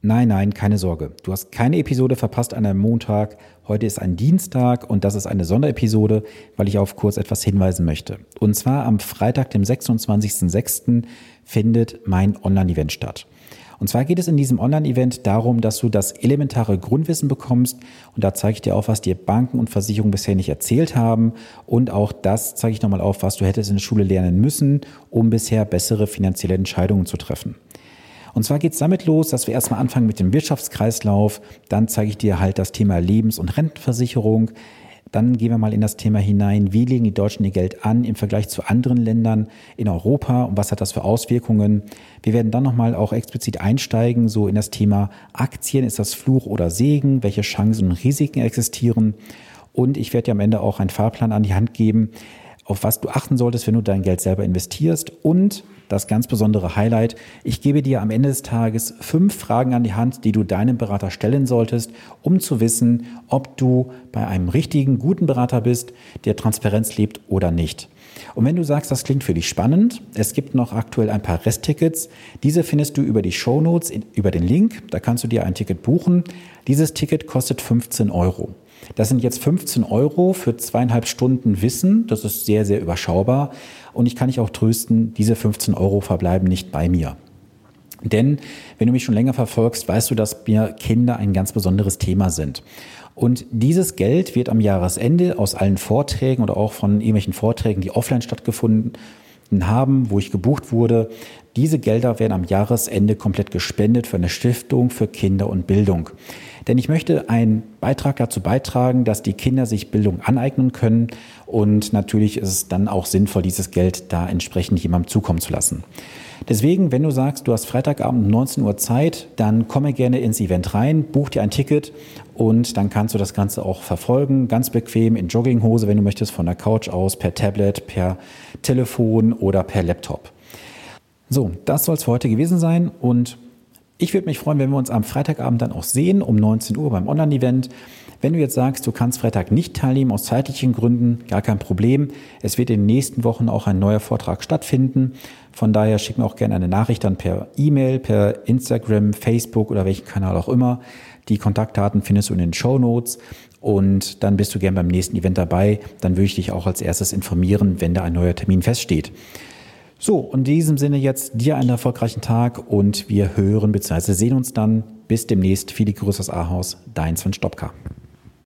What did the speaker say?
Nein, nein, keine Sorge. Du hast keine Episode verpasst an einem Montag. Heute ist ein Dienstag und das ist eine Sonderepisode, weil ich auf kurz etwas hinweisen möchte. Und zwar am Freitag, dem 26.06. findet mein Online-Event statt. Und zwar geht es in diesem Online-Event darum, dass du das elementare Grundwissen bekommst. Und da zeige ich dir auf, was dir Banken und Versicherungen bisher nicht erzählt haben. Und auch das zeige ich nochmal auf, was du hättest in der Schule lernen müssen, um bisher bessere finanzielle Entscheidungen zu treffen. Und zwar geht es damit los, dass wir erstmal anfangen mit dem Wirtschaftskreislauf. Dann zeige ich dir halt das Thema Lebens- und Rentenversicherung. Dann gehen wir mal in das Thema hinein, wie legen die Deutschen ihr Geld an im Vergleich zu anderen Ländern in Europa und was hat das für Auswirkungen. Wir werden dann nochmal auch explizit einsteigen, so in das Thema Aktien, ist das Fluch oder Segen, welche Chancen und Risiken existieren. Und ich werde dir am Ende auch einen Fahrplan an die Hand geben, auf was du achten solltest, wenn du dein Geld selber investierst und das ganz besondere Highlight. Ich gebe dir am Ende des Tages fünf Fragen an die Hand, die du deinem Berater stellen solltest, um zu wissen, ob du bei einem richtigen, guten Berater bist, der Transparenz lebt oder nicht. Und wenn du sagst, das klingt für dich spannend, es gibt noch aktuell ein paar Resttickets. Diese findest du über die Show Notes, über den Link. Da kannst du dir ein Ticket buchen. Dieses Ticket kostet 15 Euro. Das sind jetzt 15 Euro für zweieinhalb Stunden Wissen. Das ist sehr, sehr überschaubar. Und ich kann dich auch trösten, diese 15 Euro verbleiben nicht bei mir. Denn wenn du mich schon länger verfolgst, weißt du, dass mir Kinder ein ganz besonderes Thema sind. Und dieses Geld wird am Jahresende aus allen Vorträgen oder auch von irgendwelchen Vorträgen, die offline stattgefunden haben, wo ich gebucht wurde, diese Gelder werden am Jahresende komplett gespendet für eine Stiftung für Kinder und Bildung. Denn ich möchte einen Beitrag dazu beitragen, dass die Kinder sich Bildung aneignen können. Und natürlich ist es dann auch sinnvoll, dieses Geld da entsprechend jemandem zukommen zu lassen. Deswegen, wenn du sagst, du hast Freitagabend um 19 Uhr Zeit, dann komme gerne ins Event rein, buch dir ein Ticket und dann kannst du das Ganze auch verfolgen, ganz bequem in Jogginghose, wenn du möchtest, von der Couch aus, per Tablet, per Telefon oder per Laptop. So, das soll es für heute gewesen sein und ich würde mich freuen, wenn wir uns am Freitagabend dann auch sehen, um 19 Uhr beim Online-Event. Wenn du jetzt sagst, du kannst Freitag nicht teilnehmen aus zeitlichen Gründen, gar kein Problem. Es wird in den nächsten Wochen auch ein neuer Vortrag stattfinden. Von daher schick mir auch gerne eine Nachricht dann per E-Mail, per Instagram, Facebook oder welchen Kanal auch immer. Die Kontaktdaten findest du in den Show Notes und dann bist du gern beim nächsten Event dabei. Dann würde ich dich auch als erstes informieren, wenn da ein neuer Termin feststeht. So, in diesem Sinne jetzt dir einen erfolgreichen Tag und wir hören bzw. sehen uns dann. Bis demnächst. Viele Grüße aus Ahaus, dein Sven Stopka.